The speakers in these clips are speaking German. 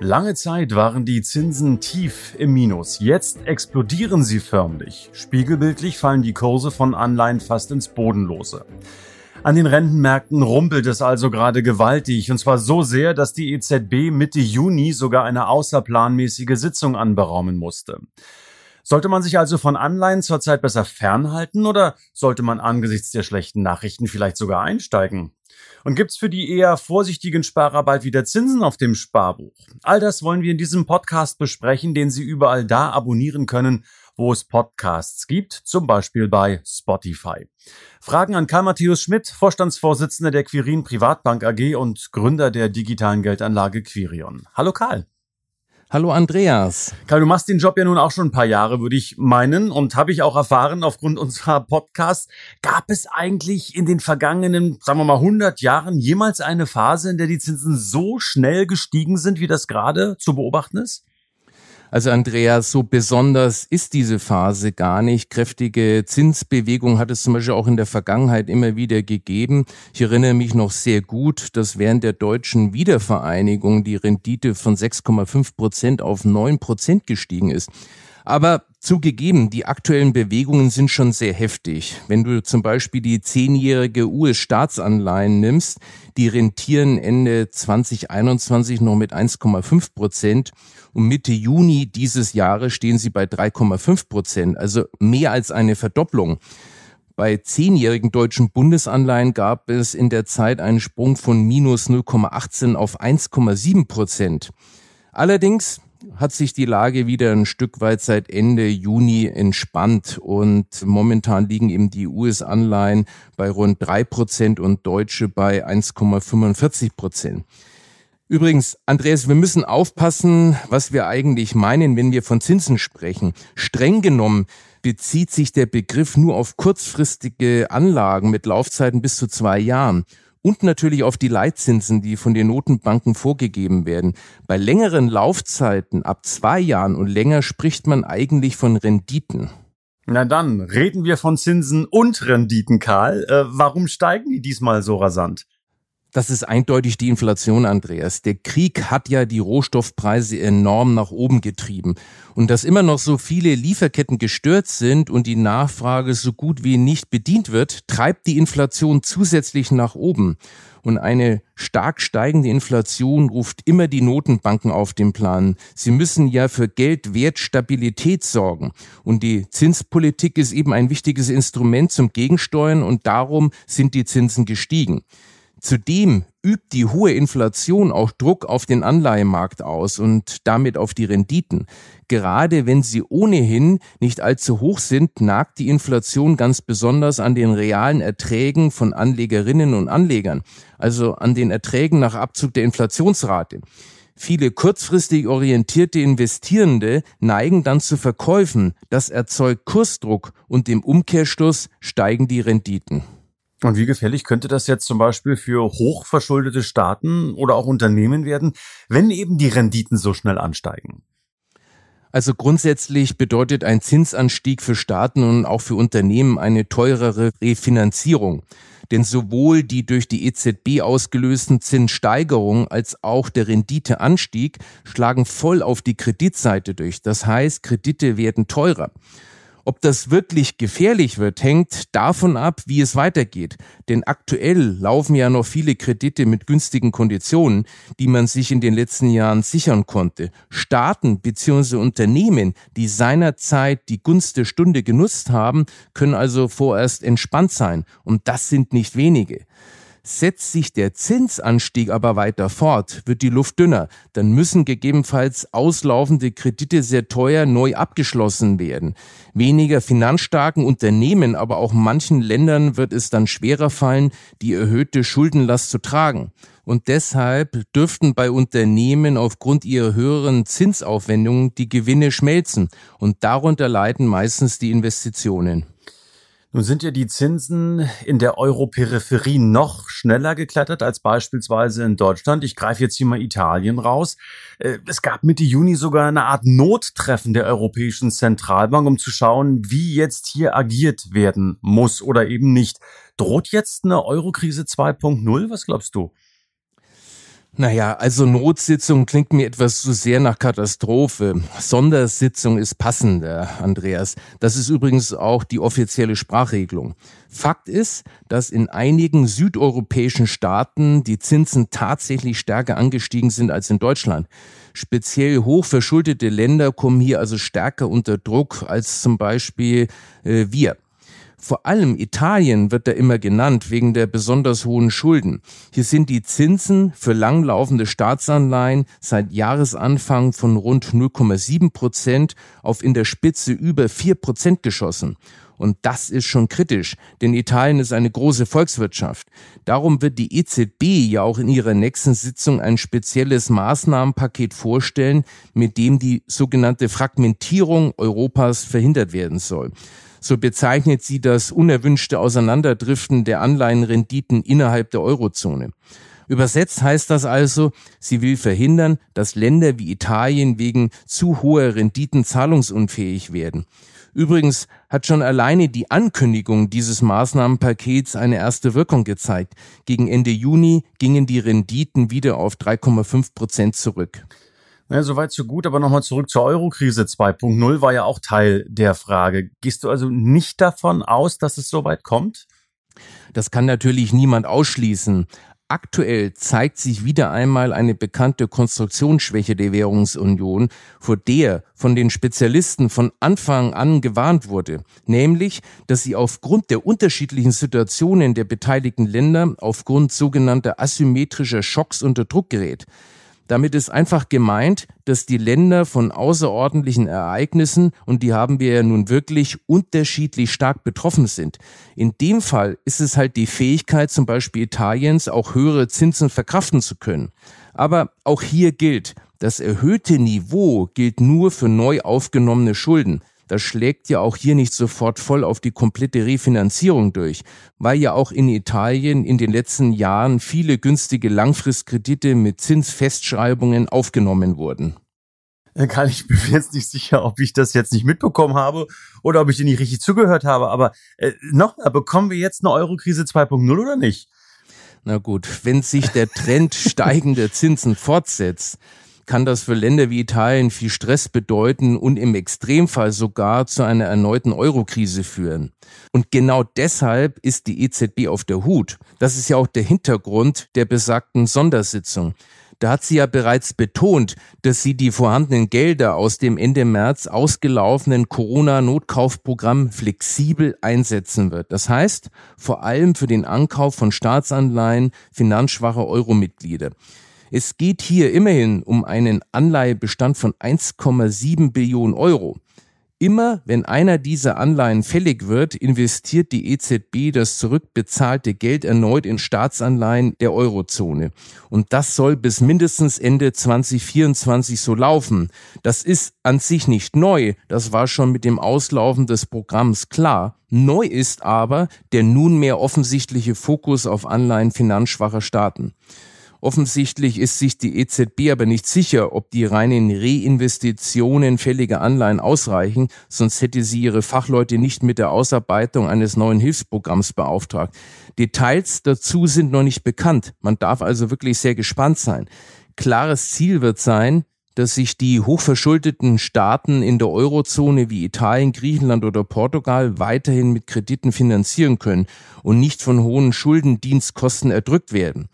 Lange Zeit waren die Zinsen tief im Minus. Jetzt explodieren sie förmlich. Spiegelbildlich fallen die Kurse von Anleihen fast ins Bodenlose. An den Rentenmärkten rumpelt es also gerade gewaltig, und zwar so sehr, dass die EZB Mitte Juni sogar eine außerplanmäßige Sitzung anberaumen musste. Sollte man sich also von Anleihen zurzeit besser fernhalten oder sollte man angesichts der schlechten Nachrichten vielleicht sogar einsteigen? Und gibt's für die eher vorsichtigen Sparer bald wieder Zinsen auf dem Sparbuch? All das wollen wir in diesem Podcast besprechen, den Sie überall da abonnieren können, wo es Podcasts gibt, zum Beispiel bei Spotify. Fragen an Karl Matthäus Schmidt, Vorstandsvorsitzender der Quirin Privatbank AG und Gründer der digitalen Geldanlage Quirion. Hallo Karl. Hallo Andreas. Karl, du machst den Job ja nun auch schon ein paar Jahre, würde ich meinen, und habe ich auch erfahren aufgrund unserer Podcasts. Gab es eigentlich in den vergangenen, sagen wir mal, 100 Jahren jemals eine Phase, in der die Zinsen so schnell gestiegen sind, wie das gerade zu beobachten ist? Also Andreas, so besonders ist diese Phase gar nicht. Kräftige Zinsbewegung hat es zum Beispiel auch in der Vergangenheit immer wieder gegeben. Ich erinnere mich noch sehr gut, dass während der deutschen Wiedervereinigung die Rendite von 6,5 Prozent auf 9 Prozent gestiegen ist. Aber zugegeben, die aktuellen Bewegungen sind schon sehr heftig. Wenn du zum Beispiel die zehnjährige US-Staatsanleihen nimmst, die rentieren Ende 2021 noch mit 1,5 Prozent und Mitte Juni dieses Jahres stehen sie bei 3,5 Prozent, also mehr als eine Verdopplung. Bei zehnjährigen deutschen Bundesanleihen gab es in der Zeit einen Sprung von minus 0,18 auf 1,7 Prozent. Allerdings hat sich die Lage wieder ein Stück weit seit Ende Juni entspannt und momentan liegen eben die US-Anleihen bei rund drei Prozent und deutsche bei 1,45 Prozent. Übrigens, Andreas, wir müssen aufpassen, was wir eigentlich meinen, wenn wir von Zinsen sprechen. Streng genommen bezieht sich der Begriff nur auf kurzfristige Anlagen mit Laufzeiten bis zu zwei Jahren und natürlich auf die Leitzinsen, die von den Notenbanken vorgegeben werden. Bei längeren Laufzeiten ab zwei Jahren und länger spricht man eigentlich von Renditen. Na dann, reden wir von Zinsen und Renditen, Karl. Äh, warum steigen die diesmal so rasant? Das ist eindeutig die Inflation, Andreas. Der Krieg hat ja die Rohstoffpreise enorm nach oben getrieben. Und dass immer noch so viele Lieferketten gestört sind und die Nachfrage so gut wie nicht bedient wird, treibt die Inflation zusätzlich nach oben. Und eine stark steigende Inflation ruft immer die Notenbanken auf den Plan. Sie müssen ja für Geldwertstabilität sorgen. Und die Zinspolitik ist eben ein wichtiges Instrument zum Gegensteuern und darum sind die Zinsen gestiegen. Zudem übt die hohe Inflation auch Druck auf den Anleihemarkt aus und damit auf die Renditen. Gerade wenn sie ohnehin nicht allzu hoch sind, nagt die Inflation ganz besonders an den realen Erträgen von Anlegerinnen und Anlegern, also an den Erträgen nach Abzug der Inflationsrate. Viele kurzfristig orientierte Investierende neigen dann zu Verkäufen. Das erzeugt Kursdruck und im Umkehrschluss steigen die Renditen. Und wie gefährlich könnte das jetzt zum Beispiel für hochverschuldete Staaten oder auch Unternehmen werden, wenn eben die Renditen so schnell ansteigen? Also grundsätzlich bedeutet ein Zinsanstieg für Staaten und auch für Unternehmen eine teurere Refinanzierung. Denn sowohl die durch die EZB ausgelösten Zinssteigerungen als auch der Renditeanstieg schlagen voll auf die Kreditseite durch. Das heißt, Kredite werden teurer. Ob das wirklich gefährlich wird, hängt davon ab, wie es weitergeht. Denn aktuell laufen ja noch viele Kredite mit günstigen Konditionen, die man sich in den letzten Jahren sichern konnte. Staaten bzw. Unternehmen, die seinerzeit die Gunst der Stunde genutzt haben, können also vorerst entspannt sein. Und das sind nicht wenige. Setzt sich der Zinsanstieg aber weiter fort, wird die Luft dünner, dann müssen gegebenenfalls auslaufende Kredite sehr teuer neu abgeschlossen werden. Weniger finanzstarken Unternehmen, aber auch manchen Ländern wird es dann schwerer fallen, die erhöhte Schuldenlast zu tragen. Und deshalb dürften bei Unternehmen aufgrund ihrer höheren Zinsaufwendungen die Gewinne schmelzen und darunter leiden meistens die Investitionen. Nun sind ja die Zinsen in der Europeripherie noch schneller geklettert als beispielsweise in Deutschland. Ich greife jetzt hier mal Italien raus. Äh, es gab Mitte Juni sogar eine Art Nottreffen der Europäischen Zentralbank, um zu schauen, wie jetzt hier agiert werden muss oder eben nicht. Droht jetzt eine Eurokrise 2.0? Was glaubst du? Naja, also Notsitzung klingt mir etwas zu sehr nach Katastrophe. Sondersitzung ist passender, Andreas. Das ist übrigens auch die offizielle Sprachregelung. Fakt ist, dass in einigen südeuropäischen Staaten die Zinsen tatsächlich stärker angestiegen sind als in Deutschland. Speziell hochverschuldete Länder kommen hier also stärker unter Druck als zum Beispiel äh, wir. Vor allem Italien wird da immer genannt wegen der besonders hohen Schulden. Hier sind die Zinsen für langlaufende Staatsanleihen seit Jahresanfang von rund 0,7 Prozent auf in der Spitze über 4 Prozent geschossen. Und das ist schon kritisch, denn Italien ist eine große Volkswirtschaft. Darum wird die EZB ja auch in ihrer nächsten Sitzung ein spezielles Maßnahmenpaket vorstellen, mit dem die sogenannte Fragmentierung Europas verhindert werden soll. So bezeichnet sie das unerwünschte Auseinanderdriften der Anleihenrenditen innerhalb der Eurozone. Übersetzt heißt das also, sie will verhindern, dass Länder wie Italien wegen zu hoher Renditen zahlungsunfähig werden. Übrigens hat schon alleine die Ankündigung dieses Maßnahmenpakets eine erste Wirkung gezeigt. Gegen Ende Juni gingen die Renditen wieder auf 3,5 Prozent zurück. Ja, soweit so gut, aber nochmal zurück zur Eurokrise 2.0 war ja auch Teil der Frage. Gehst du also nicht davon aus, dass es soweit kommt? Das kann natürlich niemand ausschließen. Aktuell zeigt sich wieder einmal eine bekannte Konstruktionsschwäche der Währungsunion, vor der von den Spezialisten von Anfang an gewarnt wurde, nämlich, dass sie aufgrund der unterschiedlichen Situationen der beteiligten Länder aufgrund sogenannter asymmetrischer Schocks unter Druck gerät. Damit ist einfach gemeint, dass die Länder von außerordentlichen Ereignissen, und die haben wir ja nun wirklich unterschiedlich stark betroffen sind. In dem Fall ist es halt die Fähigkeit zum Beispiel Italiens, auch höhere Zinsen verkraften zu können. Aber auch hier gilt, das erhöhte Niveau gilt nur für neu aufgenommene Schulden. Das schlägt ja auch hier nicht sofort voll auf die komplette Refinanzierung durch, weil ja auch in Italien in den letzten Jahren viele günstige Langfristkredite mit Zinsfestschreibungen aufgenommen wurden. Karl, ich bin mir jetzt nicht sicher, ob ich das jetzt nicht mitbekommen habe oder ob ich dir nicht richtig zugehört habe. Aber äh, nochmal, bekommen wir jetzt eine Eurokrise 2.0 oder nicht? Na gut, wenn sich der Trend steigender Zinsen fortsetzt, kann das für Länder wie Italien viel Stress bedeuten und im Extremfall sogar zu einer erneuten Eurokrise führen. Und genau deshalb ist die EZB auf der Hut. Das ist ja auch der Hintergrund der besagten Sondersitzung. Da hat sie ja bereits betont, dass sie die vorhandenen Gelder aus dem Ende März ausgelaufenen Corona-Notkaufprogramm flexibel einsetzen wird. Das heißt, vor allem für den Ankauf von Staatsanleihen finanzschwacher Euromitglieder. Es geht hier immerhin um einen Anleihebestand von 1,7 Billionen Euro. Immer wenn einer dieser Anleihen fällig wird, investiert die EZB das zurückbezahlte Geld erneut in Staatsanleihen der Eurozone. Und das soll bis mindestens Ende 2024 so laufen. Das ist an sich nicht neu, das war schon mit dem Auslaufen des Programms klar. Neu ist aber der nunmehr offensichtliche Fokus auf Anleihen finanzschwacher Staaten. Offensichtlich ist sich die EZB aber nicht sicher, ob die reinen Reinvestitionen fälliger Anleihen ausreichen, sonst hätte sie ihre Fachleute nicht mit der Ausarbeitung eines neuen Hilfsprogramms beauftragt. Details dazu sind noch nicht bekannt. Man darf also wirklich sehr gespannt sein. Klares Ziel wird sein, dass sich die hochverschuldeten Staaten in der Eurozone wie Italien, Griechenland oder Portugal weiterhin mit Krediten finanzieren können und nicht von hohen Schuldendienstkosten erdrückt werden.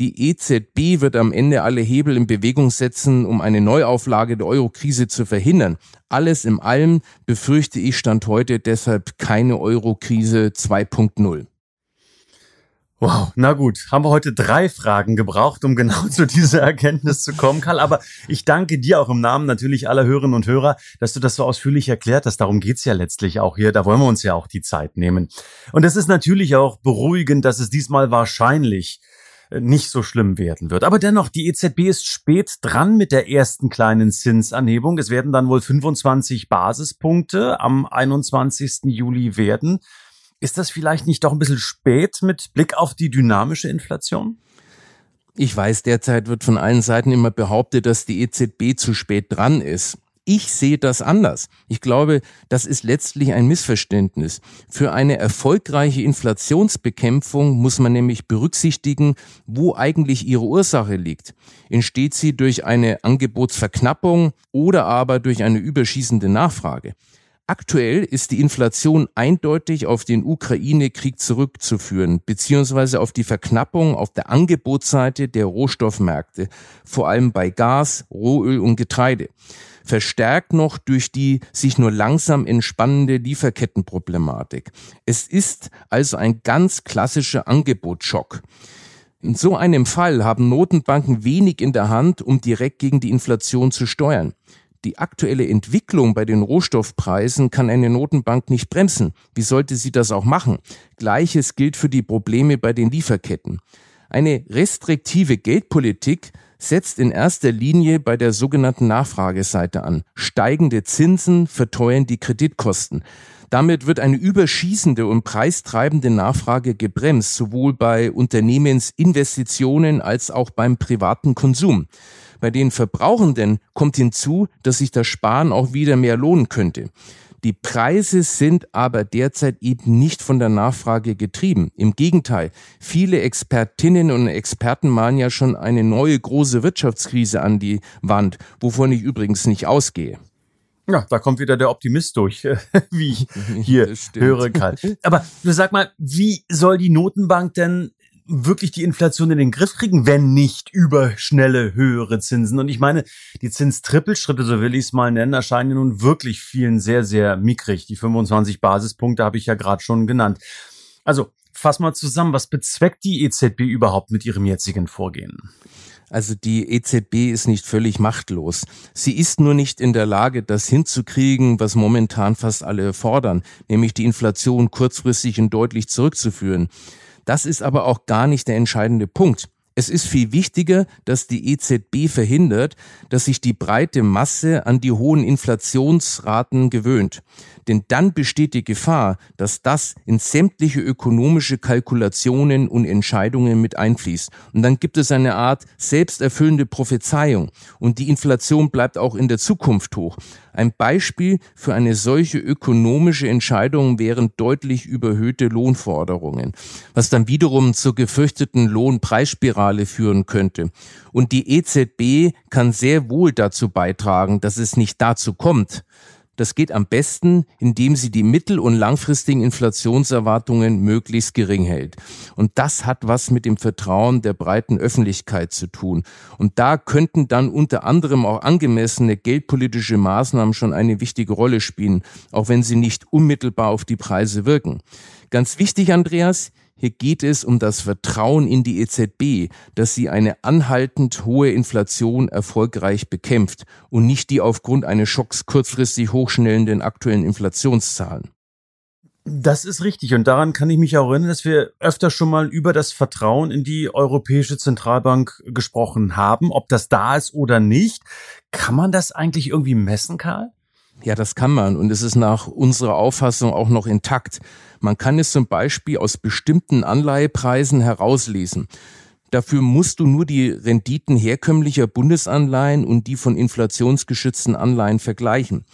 Die EZB wird am Ende alle Hebel in Bewegung setzen, um eine Neuauflage der Euro-Krise zu verhindern. Alles im allem befürchte ich Stand heute deshalb keine Euro-Krise 2.0. Wow, na gut, haben wir heute drei Fragen gebraucht, um genau zu dieser Erkenntnis zu kommen, Karl. Aber ich danke dir auch im Namen natürlich aller Hörerinnen und Hörer, dass du das so ausführlich erklärt hast. Darum geht's ja letztlich auch hier. Da wollen wir uns ja auch die Zeit nehmen. Und es ist natürlich auch beruhigend, dass es diesmal wahrscheinlich nicht so schlimm werden wird. Aber dennoch, die EZB ist spät dran mit der ersten kleinen Zinsanhebung. Es werden dann wohl 25 Basispunkte am 21. Juli werden. Ist das vielleicht nicht doch ein bisschen spät mit Blick auf die dynamische Inflation? Ich weiß, derzeit wird von allen Seiten immer behauptet, dass die EZB zu spät dran ist. Ich sehe das anders. Ich glaube, das ist letztlich ein Missverständnis. Für eine erfolgreiche Inflationsbekämpfung muss man nämlich berücksichtigen, wo eigentlich ihre Ursache liegt. Entsteht sie durch eine Angebotsverknappung oder aber durch eine überschießende Nachfrage? Aktuell ist die Inflation eindeutig auf den Ukraine-Krieg zurückzuführen, beziehungsweise auf die Verknappung auf der Angebotsseite der Rohstoffmärkte, vor allem bei Gas, Rohöl und Getreide. Verstärkt noch durch die sich nur langsam entspannende Lieferkettenproblematik. Es ist also ein ganz klassischer Angebotsschock. In so einem Fall haben Notenbanken wenig in der Hand, um direkt gegen die Inflation zu steuern. Die aktuelle Entwicklung bei den Rohstoffpreisen kann eine Notenbank nicht bremsen. Wie sollte sie das auch machen? Gleiches gilt für die Probleme bei den Lieferketten. Eine restriktive Geldpolitik setzt in erster Linie bei der sogenannten Nachfrageseite an. Steigende Zinsen verteuern die Kreditkosten. Damit wird eine überschießende und preistreibende Nachfrage gebremst, sowohl bei Unternehmensinvestitionen als auch beim privaten Konsum. Bei den Verbrauchenden kommt hinzu, dass sich das Sparen auch wieder mehr lohnen könnte. Die Preise sind aber derzeit eben nicht von der Nachfrage getrieben. Im Gegenteil, viele Expertinnen und Experten mahnen ja schon eine neue große Wirtschaftskrise an die Wand, wovon ich übrigens nicht ausgehe. Ja, da kommt wieder der Optimist durch, wie ich hier höre, Karl. Aber du sag mal, wie soll die Notenbank denn wirklich die Inflation in den Griff kriegen, wenn nicht über schnelle höhere Zinsen. Und ich meine, die Zinstrippelschritte, so will ich es mal nennen, erscheinen nun wirklich vielen sehr, sehr mickrig. Die 25 Basispunkte habe ich ja gerade schon genannt. Also, fass mal zusammen, was bezweckt die EZB überhaupt mit ihrem jetzigen Vorgehen? Also die EZB ist nicht völlig machtlos. Sie ist nur nicht in der Lage, das hinzukriegen, was momentan fast alle fordern, nämlich die Inflation kurzfristig und deutlich zurückzuführen. Das ist aber auch gar nicht der entscheidende Punkt. Es ist viel wichtiger, dass die EZB verhindert, dass sich die breite Masse an die hohen Inflationsraten gewöhnt. Denn dann besteht die Gefahr, dass das in sämtliche ökonomische Kalkulationen und Entscheidungen mit einfließt. Und dann gibt es eine Art selbsterfüllende Prophezeiung. Und die Inflation bleibt auch in der Zukunft hoch. Ein Beispiel für eine solche ökonomische Entscheidung wären deutlich überhöhte Lohnforderungen, was dann wiederum zur gefürchteten Lohnpreisspirale führen könnte. Und die EZB kann sehr wohl dazu beitragen, dass es nicht dazu kommt. Das geht am besten, indem sie die mittel- und langfristigen Inflationserwartungen möglichst gering hält. Und das hat was mit dem Vertrauen der breiten Öffentlichkeit zu tun. Und da könnten dann unter anderem auch angemessene geldpolitische Maßnahmen schon eine wichtige Rolle spielen, auch wenn sie nicht unmittelbar auf die Preise wirken. Ganz wichtig, Andreas, hier geht es um das Vertrauen in die EZB, dass sie eine anhaltend hohe Inflation erfolgreich bekämpft und nicht die aufgrund eines Schocks kurzfristig hochschnellenden aktuellen Inflationszahlen. Das ist richtig und daran kann ich mich auch erinnern, dass wir öfter schon mal über das Vertrauen in die Europäische Zentralbank gesprochen haben, ob das da ist oder nicht. Kann man das eigentlich irgendwie messen, Karl? Ja, das kann man und es ist nach unserer Auffassung auch noch intakt. Man kann es zum Beispiel aus bestimmten Anleihepreisen herauslesen. Dafür musst du nur die Renditen herkömmlicher Bundesanleihen und die von inflationsgeschützten Anleihen vergleichen.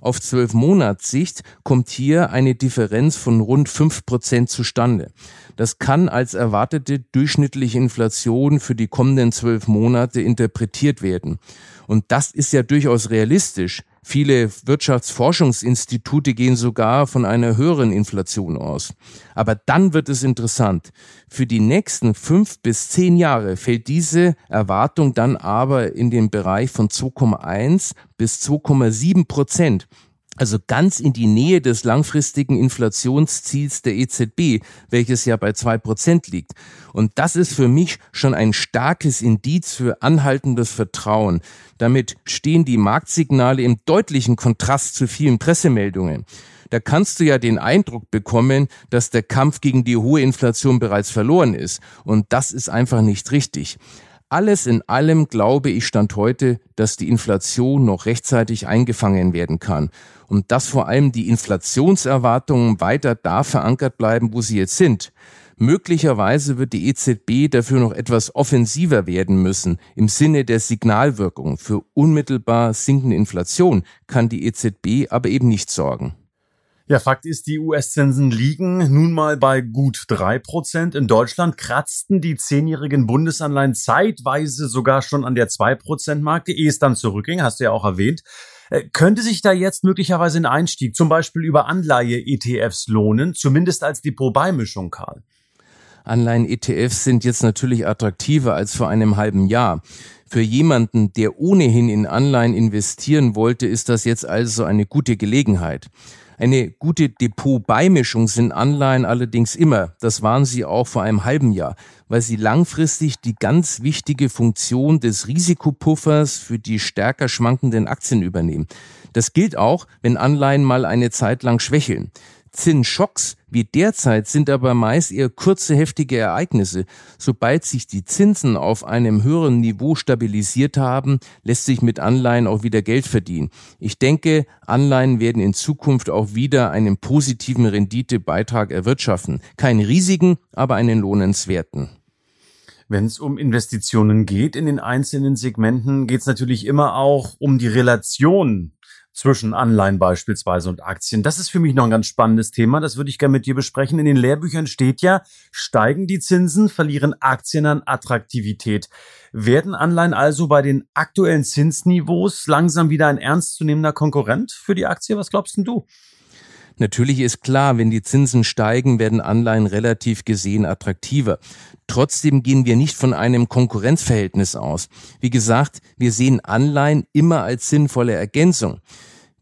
Auf zwölf Monatssicht kommt hier eine Differenz von rund fünf Prozent zustande. Das kann als erwartete durchschnittliche Inflation für die kommenden zwölf Monate interpretiert werden. Und das ist ja durchaus realistisch. Viele Wirtschaftsforschungsinstitute gehen sogar von einer höheren Inflation aus. Aber dann wird es interessant. Für die nächsten fünf bis zehn Jahre fällt diese Erwartung dann aber in den Bereich von 2,1 bis 2,7 Prozent also ganz in die Nähe des langfristigen Inflationsziels der EZB, welches ja bei zwei Prozent liegt. Und das ist für mich schon ein starkes Indiz für anhaltendes Vertrauen. Damit stehen die Marktsignale im deutlichen Kontrast zu vielen Pressemeldungen. Da kannst du ja den Eindruck bekommen, dass der Kampf gegen die hohe Inflation bereits verloren ist. Und das ist einfach nicht richtig. Alles in allem glaube ich Stand heute, dass die Inflation noch rechtzeitig eingefangen werden kann und dass vor allem die Inflationserwartungen weiter da verankert bleiben, wo sie jetzt sind. Möglicherweise wird die EZB dafür noch etwas offensiver werden müssen im Sinne der Signalwirkung. Für unmittelbar sinkende Inflation kann die EZB aber eben nicht sorgen. Ja, Fakt ist, die US-Zinsen liegen nun mal bei gut drei Prozent. In Deutschland kratzten die zehnjährigen Bundesanleihen zeitweise sogar schon an der zwei Prozent Marke, ehe es dann zurückging, hast du ja auch erwähnt. Äh, könnte sich da jetzt möglicherweise ein Einstieg zum Beispiel über Anleihe-ETFs lohnen, zumindest als Depotbeimischung, Karl? Anleihen-ETFs sind jetzt natürlich attraktiver als vor einem halben Jahr. Für jemanden, der ohnehin in Anleihen investieren wollte, ist das jetzt also eine gute Gelegenheit. Eine gute Depotbeimischung sind Anleihen allerdings immer. Das waren sie auch vor einem halben Jahr, weil sie langfristig die ganz wichtige Funktion des Risikopuffers für die stärker schwankenden Aktien übernehmen. Das gilt auch, wenn Anleihen mal eine Zeit lang schwächeln. Zinsschocks wie derzeit sind aber meist eher kurze, heftige Ereignisse. Sobald sich die Zinsen auf einem höheren Niveau stabilisiert haben, lässt sich mit Anleihen auch wieder Geld verdienen. Ich denke, Anleihen werden in Zukunft auch wieder einen positiven Renditebeitrag erwirtschaften. Keinen riesigen, aber einen lohnenswerten. Wenn es um Investitionen geht in den einzelnen Segmenten, geht es natürlich immer auch um die Relation zwischen Anleihen beispielsweise und Aktien. Das ist für mich noch ein ganz spannendes Thema. Das würde ich gerne mit dir besprechen. In den Lehrbüchern steht ja, steigen die Zinsen, verlieren Aktien an Attraktivität. Werden Anleihen also bei den aktuellen Zinsniveaus langsam wieder ein ernstzunehmender Konkurrent für die Aktie? Was glaubst denn du? Natürlich ist klar, wenn die Zinsen steigen, werden Anleihen relativ gesehen attraktiver. Trotzdem gehen wir nicht von einem Konkurrenzverhältnis aus. Wie gesagt, wir sehen Anleihen immer als sinnvolle Ergänzung.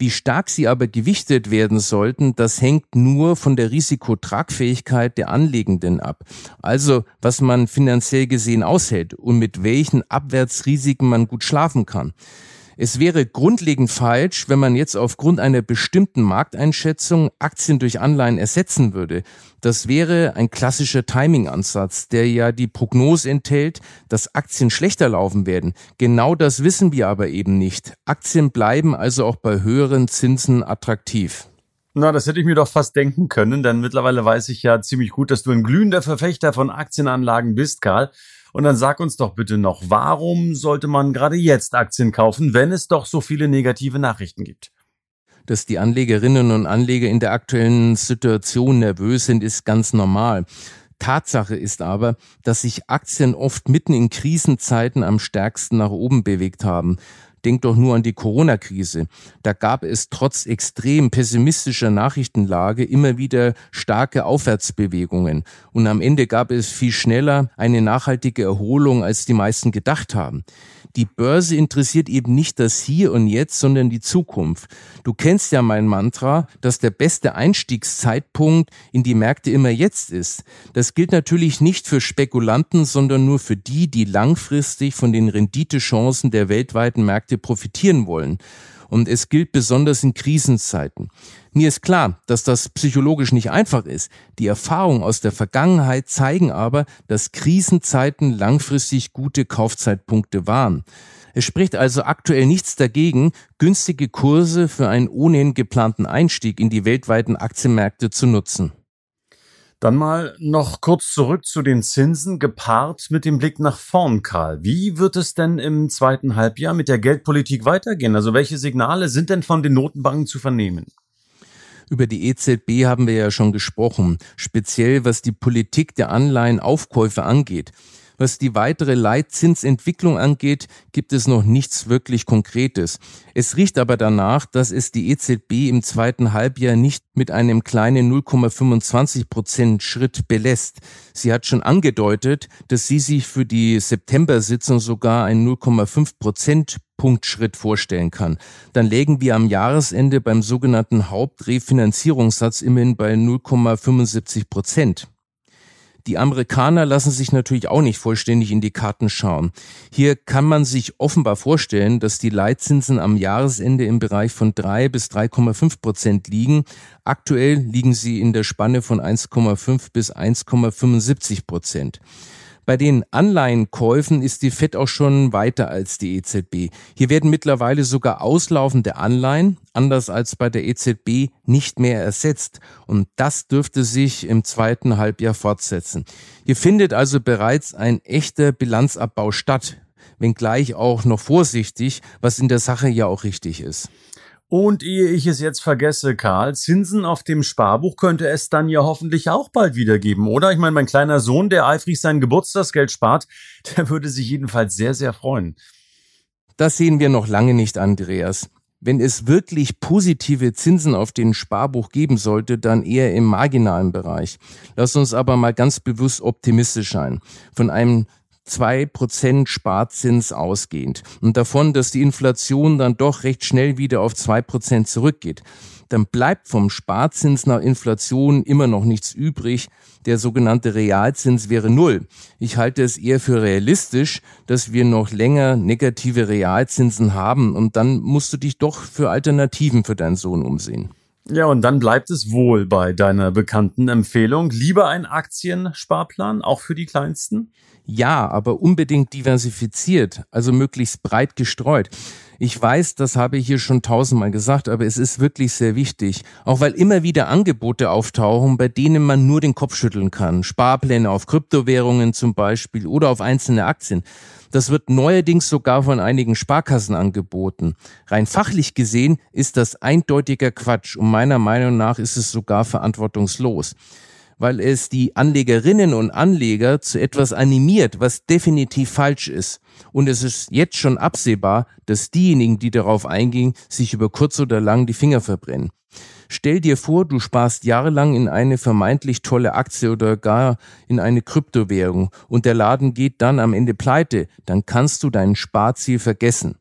Wie stark sie aber gewichtet werden sollten, das hängt nur von der Risikotragfähigkeit der Anlegenden ab. Also, was man finanziell gesehen aushält und mit welchen Abwärtsrisiken man gut schlafen kann. Es wäre grundlegend falsch, wenn man jetzt aufgrund einer bestimmten Markteinschätzung Aktien durch Anleihen ersetzen würde. Das wäre ein klassischer Timing-Ansatz, der ja die Prognose enthält, dass Aktien schlechter laufen werden. Genau das wissen wir aber eben nicht. Aktien bleiben also auch bei höheren Zinsen attraktiv. Na, das hätte ich mir doch fast denken können, denn mittlerweile weiß ich ja ziemlich gut, dass du ein glühender Verfechter von Aktienanlagen bist, Karl. Und dann sag uns doch bitte noch, warum sollte man gerade jetzt Aktien kaufen, wenn es doch so viele negative Nachrichten gibt? Dass die Anlegerinnen und Anleger in der aktuellen Situation nervös sind, ist ganz normal. Tatsache ist aber, dass sich Aktien oft mitten in Krisenzeiten am stärksten nach oben bewegt haben. Denk doch nur an die Corona-Krise. Da gab es trotz extrem pessimistischer Nachrichtenlage immer wieder starke Aufwärtsbewegungen. Und am Ende gab es viel schneller eine nachhaltige Erholung, als die meisten gedacht haben. Die Börse interessiert eben nicht das Hier und Jetzt, sondern die Zukunft. Du kennst ja mein Mantra, dass der beste Einstiegszeitpunkt in die Märkte immer jetzt ist. Das gilt natürlich nicht für Spekulanten, sondern nur für die, die langfristig von den Renditechancen der weltweiten Märkte profitieren wollen. Und es gilt besonders in Krisenzeiten. Mir ist klar, dass das psychologisch nicht einfach ist. Die Erfahrungen aus der Vergangenheit zeigen aber, dass Krisenzeiten langfristig gute Kaufzeitpunkte waren. Es spricht also aktuell nichts dagegen, günstige Kurse für einen ohnehin geplanten Einstieg in die weltweiten Aktienmärkte zu nutzen. Dann mal noch kurz zurück zu den Zinsen, gepaart mit dem Blick nach vorn, Karl. Wie wird es denn im zweiten Halbjahr mit der Geldpolitik weitergehen? Also welche Signale sind denn von den Notenbanken zu vernehmen? Über die EZB haben wir ja schon gesprochen, speziell was die Politik der Anleihenaufkäufe angeht. Was die weitere Leitzinsentwicklung angeht, gibt es noch nichts wirklich Konkretes. Es riecht aber danach, dass es die EZB im zweiten Halbjahr nicht mit einem kleinen 0,25 Prozent Schritt belässt. Sie hat schon angedeutet, dass sie sich für die September-Sitzung sogar ein 0,5 Prozent Punktschritt vorstellen kann. Dann lägen wir am Jahresende beim sogenannten Hauptrefinanzierungssatz immerhin bei 0,75 Prozent. Die Amerikaner lassen sich natürlich auch nicht vollständig in die Karten schauen. Hier kann man sich offenbar vorstellen, dass die Leitzinsen am Jahresende im Bereich von 3 bis 3,5 Prozent liegen. Aktuell liegen sie in der Spanne von 1,5 bis 1,75 Prozent. Bei den Anleihenkäufen ist die FED auch schon weiter als die EZB. Hier werden mittlerweile sogar auslaufende Anleihen, anders als bei der EZB, nicht mehr ersetzt. Und das dürfte sich im zweiten Halbjahr fortsetzen. Hier findet also bereits ein echter Bilanzabbau statt, wenngleich auch noch vorsichtig, was in der Sache ja auch richtig ist. Und ehe ich es jetzt vergesse, Karl, Zinsen auf dem Sparbuch könnte es dann ja hoffentlich auch bald wieder geben, oder? Ich meine, mein kleiner Sohn, der eifrig sein Geburtstagsgeld spart, der würde sich jedenfalls sehr, sehr freuen. Das sehen wir noch lange nicht, Andreas. Wenn es wirklich positive Zinsen auf den Sparbuch geben sollte, dann eher im marginalen Bereich. Lass uns aber mal ganz bewusst optimistisch sein. Von einem zwei Prozent Sparzins ausgehend und davon, dass die Inflation dann doch recht schnell wieder auf zwei Prozent zurückgeht, dann bleibt vom Sparzins nach Inflation immer noch nichts übrig. Der sogenannte Realzins wäre null. Ich halte es eher für realistisch, dass wir noch länger negative Realzinsen haben und dann musst du dich doch für Alternativen für deinen Sohn umsehen. Ja, und dann bleibt es wohl bei deiner bekannten Empfehlung. Lieber ein Aktiensparplan, auch für die Kleinsten? Ja, aber unbedingt diversifiziert, also möglichst breit gestreut. Ich weiß, das habe ich hier schon tausendmal gesagt, aber es ist wirklich sehr wichtig. Auch weil immer wieder Angebote auftauchen, bei denen man nur den Kopf schütteln kann. Sparpläne auf Kryptowährungen zum Beispiel oder auf einzelne Aktien. Das wird neuerdings sogar von einigen Sparkassen angeboten. Rein fachlich gesehen ist das eindeutiger Quatsch und meiner Meinung nach ist es sogar verantwortungslos weil es die Anlegerinnen und Anleger zu etwas animiert, was definitiv falsch ist. Und es ist jetzt schon absehbar, dass diejenigen, die darauf eingehen, sich über kurz oder lang die Finger verbrennen. Stell dir vor, du sparst jahrelang in eine vermeintlich tolle Aktie oder gar in eine Kryptowährung und der Laden geht dann am Ende pleite, dann kannst du dein Sparziel vergessen.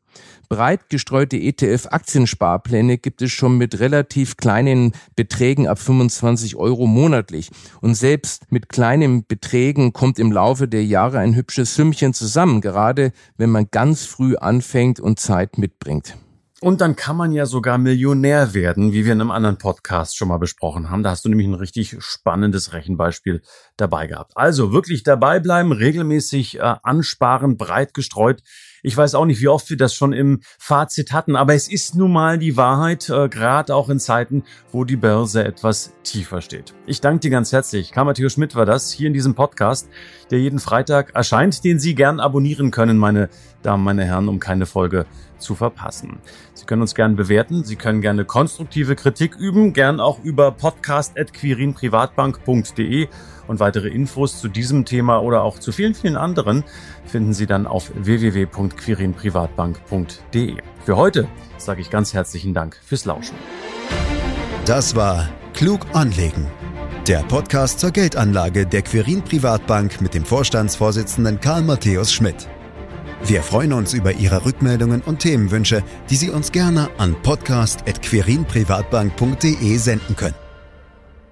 Breit gestreute ETF-Aktiensparpläne gibt es schon mit relativ kleinen Beträgen ab 25 Euro monatlich. Und selbst mit kleinen Beträgen kommt im Laufe der Jahre ein hübsches Sümmchen zusammen, gerade wenn man ganz früh anfängt und Zeit mitbringt. Und dann kann man ja sogar Millionär werden, wie wir in einem anderen Podcast schon mal besprochen haben. Da hast du nämlich ein richtig spannendes Rechenbeispiel dabei gehabt. Also wirklich dabei bleiben, regelmäßig äh, ansparen, breit gestreut. Ich weiß auch nicht, wie oft wir das schon im Fazit hatten, aber es ist nun mal die Wahrheit, äh, gerade auch in Zeiten, wo die Börse etwas tiefer steht. Ich danke dir ganz herzlich. Karl Matthäus Schmidt war das hier in diesem Podcast, der jeden Freitag erscheint, den Sie gern abonnieren können, meine Damen, meine Herren, um keine Folge zu verpassen. Sie können uns gern bewerten, Sie können gerne konstruktive Kritik üben, gern auch über podcast.quirinprivatbank.de und weitere Infos zu diesem Thema oder auch zu vielen, vielen anderen finden Sie dann auf www.quirinprivatbank.de. Für heute sage ich ganz herzlichen Dank fürs Lauschen. Das war Klug anlegen. Der Podcast zur Geldanlage der Quirin Privatbank mit dem Vorstandsvorsitzenden Karl Matthäus Schmidt. Wir freuen uns über Ihre Rückmeldungen und Themenwünsche, die Sie uns gerne an podcast.querinprivatbank.de senden können.